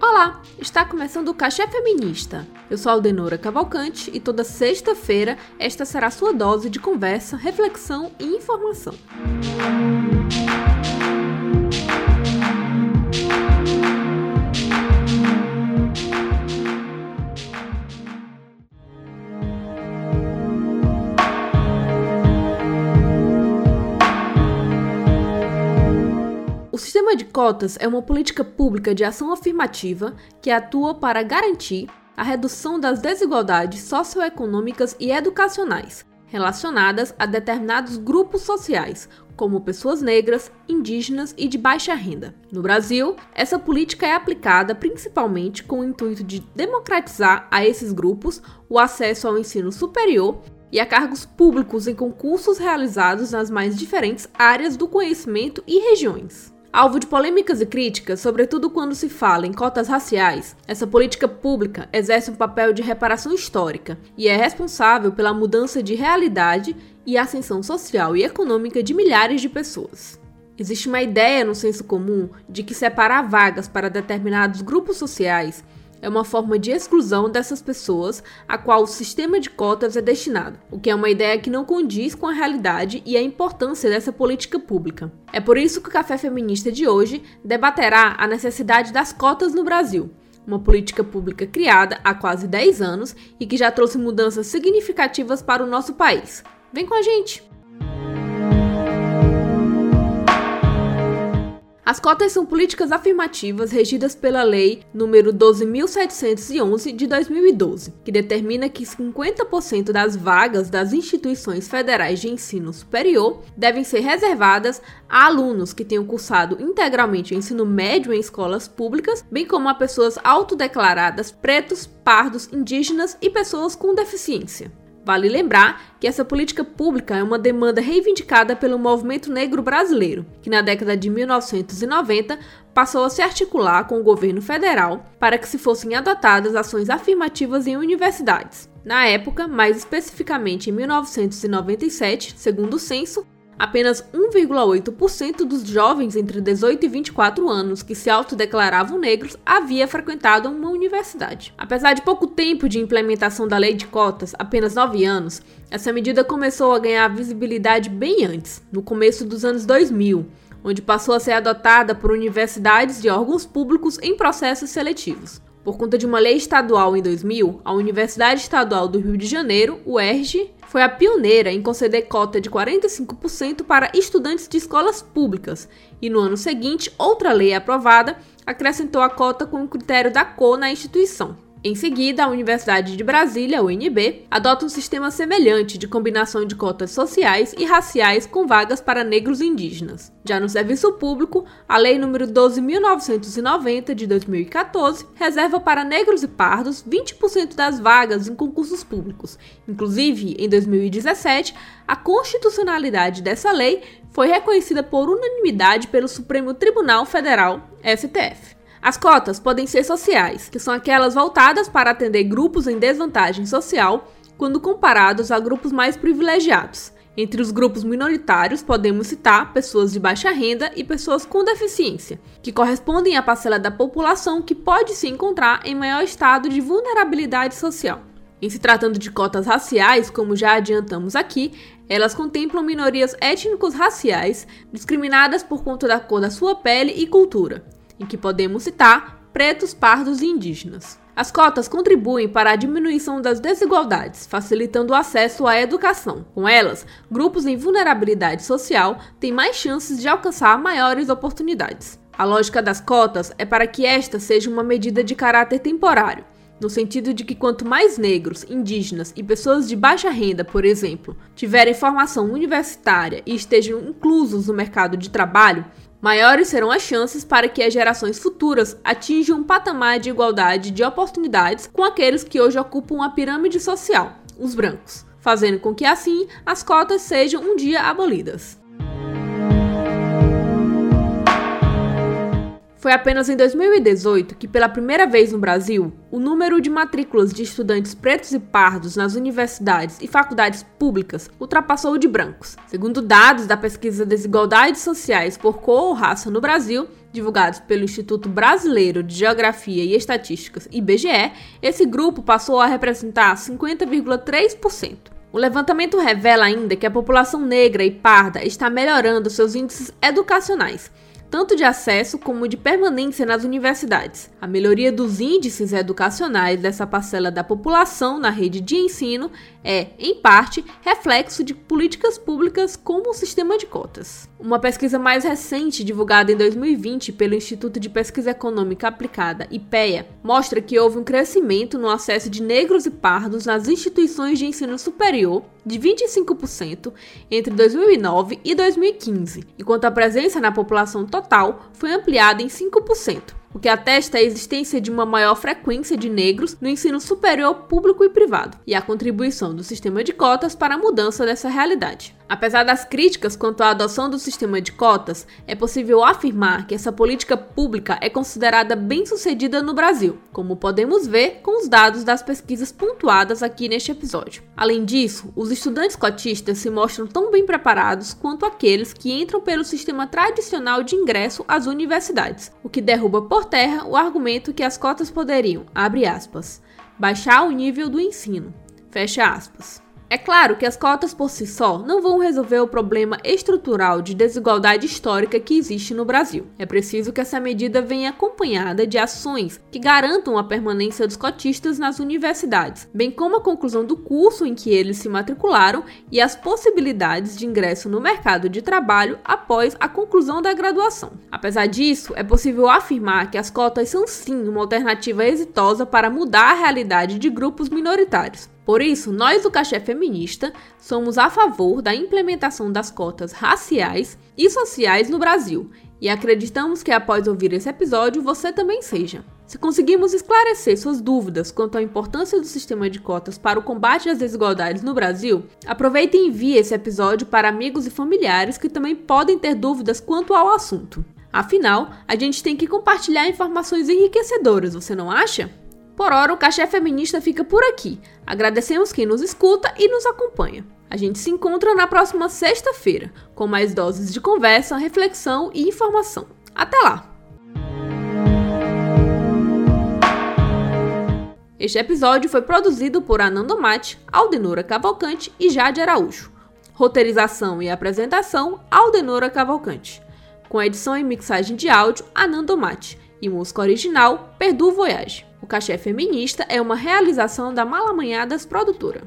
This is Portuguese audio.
Olá, está começando o Café Feminista. Eu sou a Aldenora Cavalcante e toda sexta-feira esta será a sua dose de conversa, reflexão e informação. O sistema de cotas é uma política pública de ação afirmativa que atua para garantir a redução das desigualdades socioeconômicas e educacionais relacionadas a determinados grupos sociais, como pessoas negras, indígenas e de baixa renda. No Brasil, essa política é aplicada principalmente com o intuito de democratizar a esses grupos o acesso ao ensino superior e a cargos públicos em concursos realizados nas mais diferentes áreas do conhecimento e regiões. Alvo de polêmicas e críticas, sobretudo quando se fala em cotas raciais, essa política pública exerce um papel de reparação histórica e é responsável pela mudança de realidade e ascensão social e econômica de milhares de pessoas. Existe uma ideia no senso comum de que separar vagas para determinados grupos sociais é uma forma de exclusão dessas pessoas a qual o sistema de cotas é destinado, o que é uma ideia que não condiz com a realidade e a importância dessa política pública. É por isso que o Café Feminista de hoje debaterá a necessidade das cotas no Brasil, uma política pública criada há quase 10 anos e que já trouxe mudanças significativas para o nosso país. Vem com a gente! As cotas são políticas afirmativas regidas pela Lei nº 12.711 de 2012, que determina que 50% das vagas das instituições federais de ensino superior devem ser reservadas a alunos que tenham cursado integralmente o ensino médio em escolas públicas, bem como a pessoas autodeclaradas pretos, pardos, indígenas e pessoas com deficiência. Vale lembrar que essa política pública é uma demanda reivindicada pelo movimento negro brasileiro, que na década de 1990 passou a se articular com o governo federal para que se fossem adotadas ações afirmativas em universidades. Na época, mais especificamente em 1997, segundo o censo, Apenas 1,8% dos jovens entre 18 e 24 anos que se autodeclaravam negros havia frequentado uma universidade. Apesar de pouco tempo de implementação da lei de cotas, apenas 9 anos, essa medida começou a ganhar visibilidade bem antes, no começo dos anos 2000, onde passou a ser adotada por universidades e órgãos públicos em processos seletivos. Por conta de uma lei estadual em 2000, a Universidade Estadual do Rio de Janeiro, UERJ, foi a pioneira em conceder cota de 45% para estudantes de escolas públicas, e no ano seguinte, outra lei aprovada acrescentou a cota com o critério da cor na instituição. Em seguida, a Universidade de Brasília, UNB, adota um sistema semelhante de combinação de cotas sociais e raciais com vagas para negros e indígenas. Já no serviço público, a Lei nº 12.990 de 2014 reserva para negros e pardos 20% das vagas em concursos públicos. Inclusive, em 2017, a constitucionalidade dessa lei foi reconhecida por unanimidade pelo Supremo Tribunal Federal, STF. As cotas podem ser sociais, que são aquelas voltadas para atender grupos em desvantagem social quando comparados a grupos mais privilegiados. Entre os grupos minoritários, podemos citar pessoas de baixa renda e pessoas com deficiência, que correspondem à parcela da população que pode se encontrar em maior estado de vulnerabilidade social. Em se tratando de cotas raciais, como já adiantamos aqui, elas contemplam minorias étnicos raciais discriminadas por conta da cor da sua pele e cultura, em que podemos citar pretos, pardos e indígenas. As cotas contribuem para a diminuição das desigualdades, facilitando o acesso à educação. Com elas, grupos em vulnerabilidade social têm mais chances de alcançar maiores oportunidades. A lógica das cotas é para que esta seja uma medida de caráter temporário, no sentido de que quanto mais negros, indígenas e pessoas de baixa renda, por exemplo, tiverem formação universitária e estejam inclusos no mercado de trabalho, maiores serão as chances para que as gerações futuras atinjam um patamar de igualdade de oportunidades com aqueles que hoje ocupam a pirâmide social, os brancos, fazendo com que assim as cotas sejam um dia abolidas. Foi apenas em 2018 que, pela primeira vez no Brasil, o número de matrículas de estudantes pretos e pardos nas universidades e faculdades públicas ultrapassou o de brancos. Segundo dados da pesquisa Desigualdades Sociais por Cor ou Raça no Brasil, divulgados pelo Instituto Brasileiro de Geografia e Estatísticas, IBGE, esse grupo passou a representar 50,3%. O levantamento revela ainda que a população negra e parda está melhorando seus índices educacionais tanto de acesso como de permanência nas universidades. A melhoria dos índices educacionais dessa parcela da população na rede de ensino é, em parte, reflexo de políticas públicas como o sistema de cotas. Uma pesquisa mais recente, divulgada em 2020 pelo Instituto de Pesquisa Econômica Aplicada, IPEA, mostra que houve um crescimento no acesso de negros e pardos nas instituições de ensino superior de 25% entre 2009 e 2015, enquanto a presença na população total foi ampliada em 5% o que atesta a existência de uma maior frequência de negros no ensino superior público e privado, e a contribuição do sistema de cotas para a mudança dessa realidade. Apesar das críticas quanto à adoção do sistema de cotas, é possível afirmar que essa política pública é considerada bem-sucedida no Brasil, como podemos ver com os dados das pesquisas pontuadas aqui neste episódio. Além disso, os estudantes cotistas se mostram tão bem preparados quanto aqueles que entram pelo sistema tradicional de ingresso às universidades, o que derruba por terra o argumento que as cotas poderiam, abre aspas, baixar o nível do ensino, fecha aspas. É claro que as cotas por si só não vão resolver o problema estrutural de desigualdade histórica que existe no Brasil. É preciso que essa medida venha acompanhada de ações que garantam a permanência dos cotistas nas universidades, bem como a conclusão do curso em que eles se matricularam e as possibilidades de ingresso no mercado de trabalho após a conclusão da graduação. Apesar disso, é possível afirmar que as cotas são sim uma alternativa exitosa para mudar a realidade de grupos minoritários. Por isso, nós do Cachê Feminista somos a favor da implementação das cotas raciais e sociais no Brasil e acreditamos que após ouvir esse episódio você também seja. Se conseguimos esclarecer suas dúvidas quanto à importância do sistema de cotas para o combate às desigualdades no Brasil, aproveite e envie esse episódio para amigos e familiares que também podem ter dúvidas quanto ao assunto. Afinal, a gente tem que compartilhar informações enriquecedoras, você não acha? Por hora, o Cachê Feminista fica por aqui. Agradecemos quem nos escuta e nos acompanha. A gente se encontra na próxima sexta-feira, com mais doses de conversa, reflexão e informação. Até lá! Este episódio foi produzido por Anando Mate, Aldenora Cavalcante e Jade Araújo. Roteirização e apresentação, Aldenora Cavalcante. Com edição e mixagem de áudio, Anando Mate. E música original, Perdu Voyage. O Cachê Feminista é uma realização da Malamanhadas Produtora.